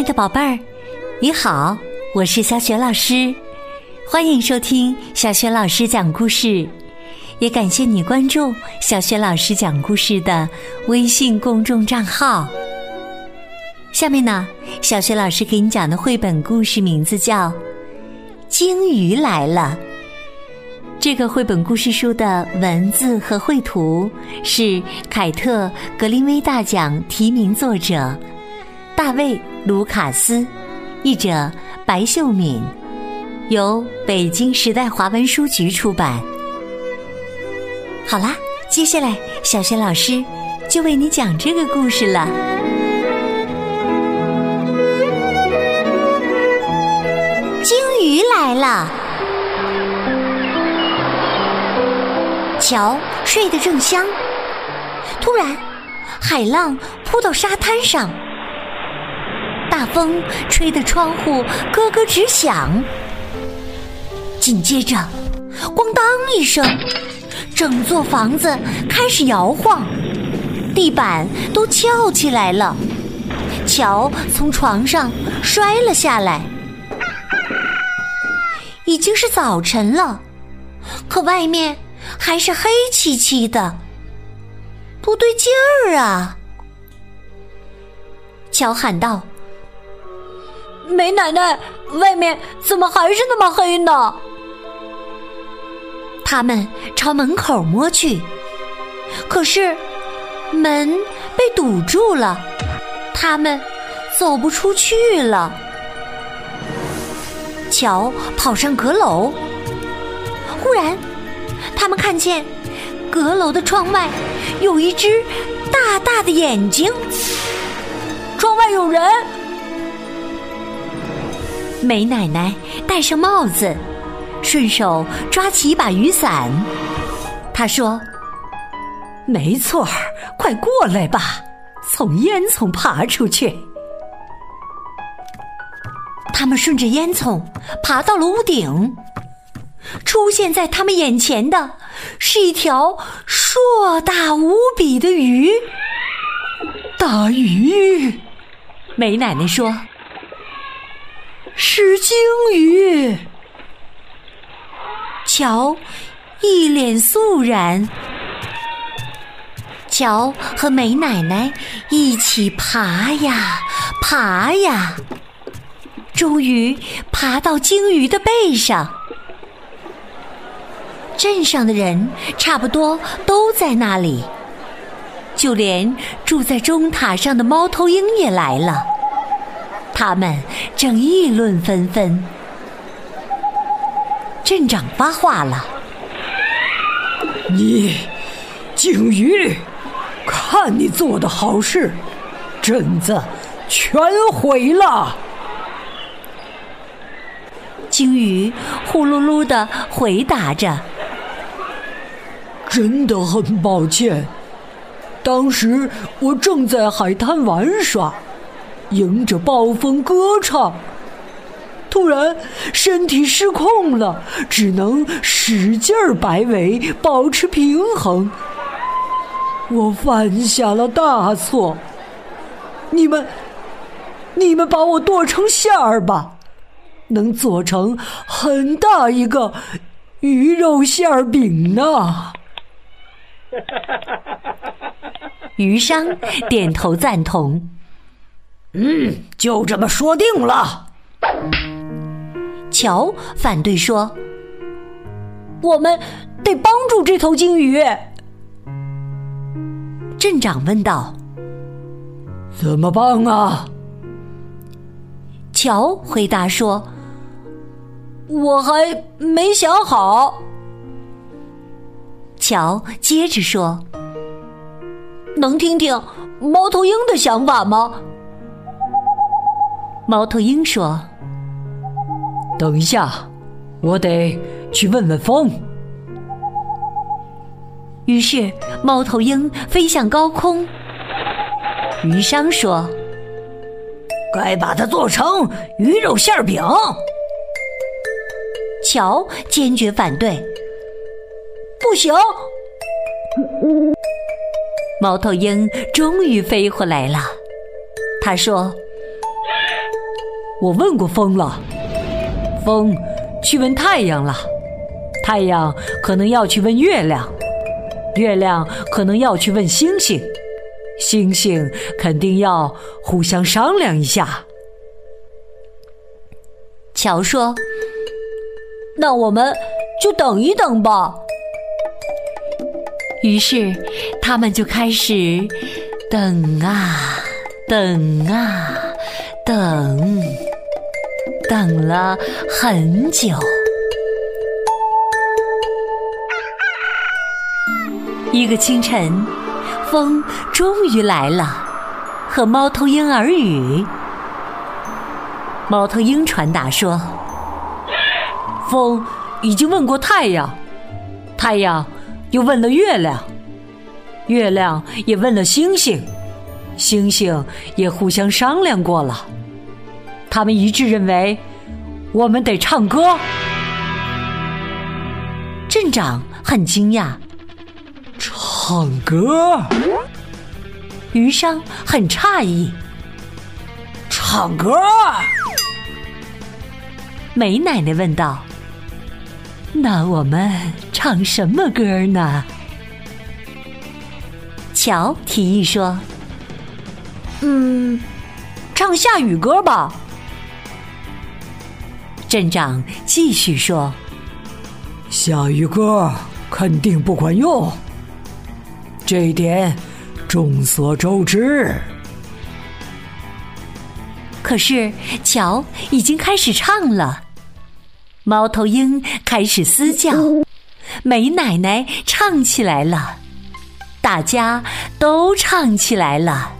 爱的宝贝儿，你好，我是小雪老师，欢迎收听小雪老师讲故事，也感谢你关注小雪老师讲故事的微信公众账号。下面呢，小雪老师给你讲的绘本故事名字叫《鲸鱼来了》。这个绘本故事书的文字和绘图是凯特·格林威大奖提名作者。大卫·卢卡斯，译者白秀敏，由北京时代华文书局出版。好啦，接下来小雪老师就为你讲这个故事了。鲸鱼来了，瞧，睡得正香。突然，海浪扑到沙滩上。大风吹得窗户咯咯直响，紧接着，咣当一声，整座房子开始摇晃，地板都翘起来了。乔从床上摔了下来。已经是早晨了，可外面还是黑漆漆的，不对劲儿啊！乔喊道。梅奶奶，外面怎么还是那么黑呢？他们朝门口摸去，可是门被堵住了，他们走不出去了。乔跑上阁楼，忽然他们看见阁楼的窗外有一只大大的眼睛，窗外有人。梅奶奶戴上帽子，顺手抓起一把雨伞。她说：“没错儿，快过来吧，从烟囱爬出去。”他们顺着烟囱爬到了屋顶，出现在他们眼前的是一条硕大无比的鱼。大鱼，梅奶奶说。是鲸鱼，乔一脸肃然。乔和梅奶奶一起爬呀爬呀，终于爬到鲸鱼的背上。镇上的人差不多都在那里，就连住在钟塔上的猫头鹰也来了。他们正议论纷纷，镇长发话了：“你，鲸鱼，看你做的好事，镇子全毁了。”鲸鱼呼噜噜的回答着：“真的很抱歉，当时我正在海滩玩耍。”迎着暴风歌唱，突然身体失控了，只能使劲儿摆尾，保持平衡。我犯下了大错。你们，你们把我剁成馅儿吧，能做成很大一个鱼肉馅儿饼呢。鱼商点头赞同。嗯，就这么说定了。乔反对说：“我们得帮助这头鲸鱼。”镇长问道：“怎么帮啊？”乔回答说：“我还没想好。”乔接着说：“能听听猫头鹰的想法吗？”猫头鹰说：“等一下，我得去问问风。”于是，猫头鹰飞向高空。鱼商说：“该把它做成鱼肉馅饼。”乔坚决反对：“不行！”猫头鹰终于飞回来了。他说。我问过风了，风去问太阳了，太阳可能要去问月亮，月亮可能要去问星星，星星肯定要互相商量一下。乔说：“那我们就等一等吧。”于是他们就开始等啊等啊等，等了很久。一个清晨，风终于来了，和猫头鹰耳语。猫头鹰传达说：“风已经问过太阳，太阳又问了月亮，月亮也问了星星，星星也互相商量过了。他们一致认为，我们得唱歌。”镇长很惊讶：“唱歌？”余商很诧异：“唱歌？”梅奶奶问道：“那我们唱什么歌呢？”乔提议说：“嗯，唱下雨歌吧。”镇长继续说：“下雨歌肯定不管用，这一点众所周知。”可是乔已经开始唱了。猫头鹰开始嘶叫，梅奶奶唱起来了，大家都唱起来了。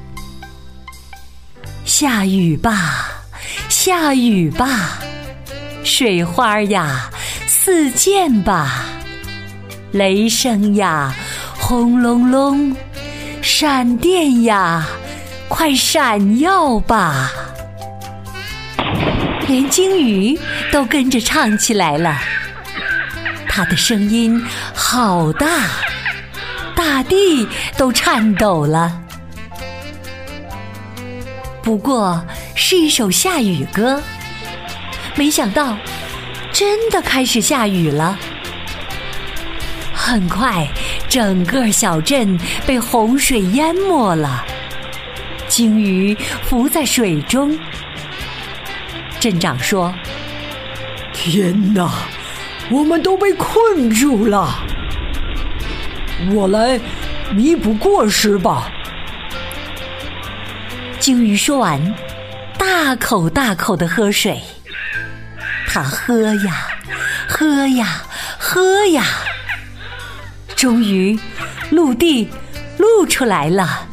下雨吧，下雨吧，水花呀，似溅吧，雷声呀，轰隆隆，闪电呀，快闪耀吧。连鲸鱼都跟着唱起来了，它的声音好大，大地都颤抖了。不过是一首下雨歌，没想到真的开始下雨了。很快，整个小镇被洪水淹没了，鲸鱼浮在水中。镇长说：“天哪，我们都被困住了！我来弥补过失吧。”鲸鱼说完，大口大口的喝水。他喝呀，喝呀，喝呀，终于陆地露出来了。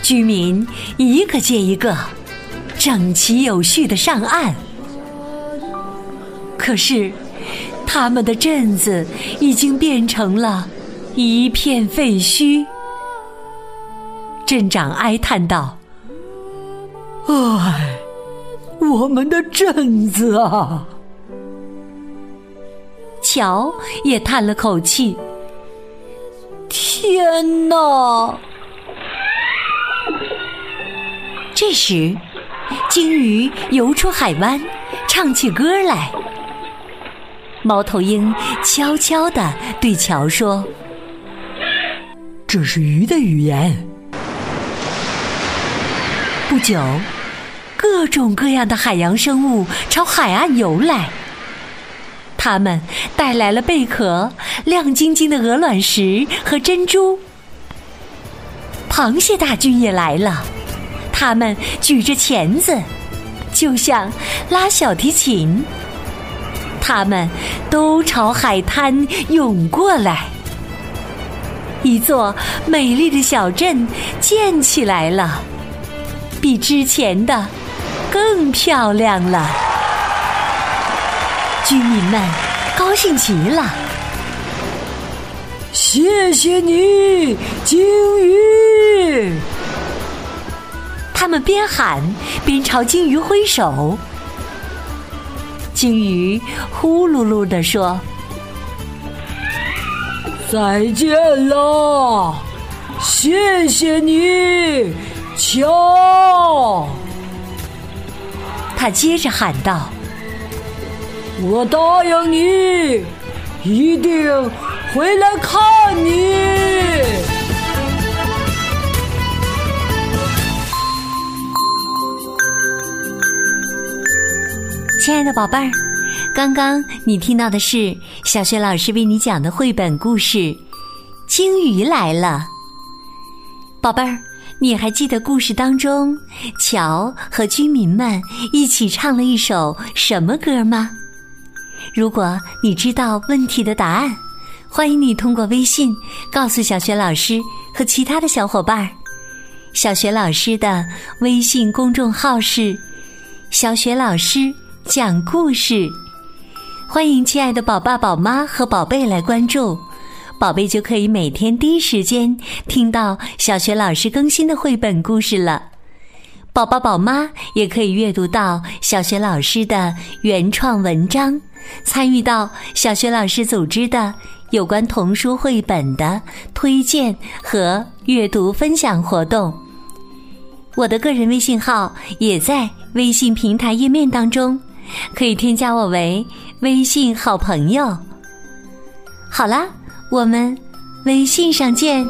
居民一个接一个。整齐有序的上岸，可是他们的镇子已经变成了一片废墟。镇长哀叹道：“唉，我们的镇子啊！”乔也叹了口气：“天哪！”这时。鲸鱼游出海湾，唱起歌来。猫头鹰悄悄地对乔说：“这是鱼的语言。”不久，各种各样的海洋生物朝海岸游来。它们带来了贝壳、亮晶晶的鹅卵石和珍珠。螃蟹大军也来了。他们举着钳子，就像拉小提琴。他们都朝海滩涌过来，一座美丽的小镇建起来了，比之前的更漂亮了。居民们高兴极了，谢谢你，鲸鱼。他们边喊边朝鲸鱼挥手。鲸鱼呼噜噜地说：“再见了，谢谢你，乔。”他接着喊道：“我答应你，一定回来看你。”亲爱的宝贝儿，刚刚你听到的是小学老师为你讲的绘本故事《鲸鱼来了》。宝贝儿，你还记得故事当中乔和居民们一起唱了一首什么歌吗？如果你知道问题的答案，欢迎你通过微信告诉小学老师和其他的小伙伴。小学老师的微信公众号是“小学老师”。讲故事，欢迎亲爱的宝爸宝妈和宝贝来关注，宝贝就可以每天第一时间听到小学老师更新的绘本故事了。宝宝宝妈也可以阅读到小学老师的原创文章，参与到小学老师组织的有关童书绘本的推荐和阅读分享活动。我的个人微信号也在微信平台页面当中。可以添加我为微信好朋友。好啦，我们微信上见。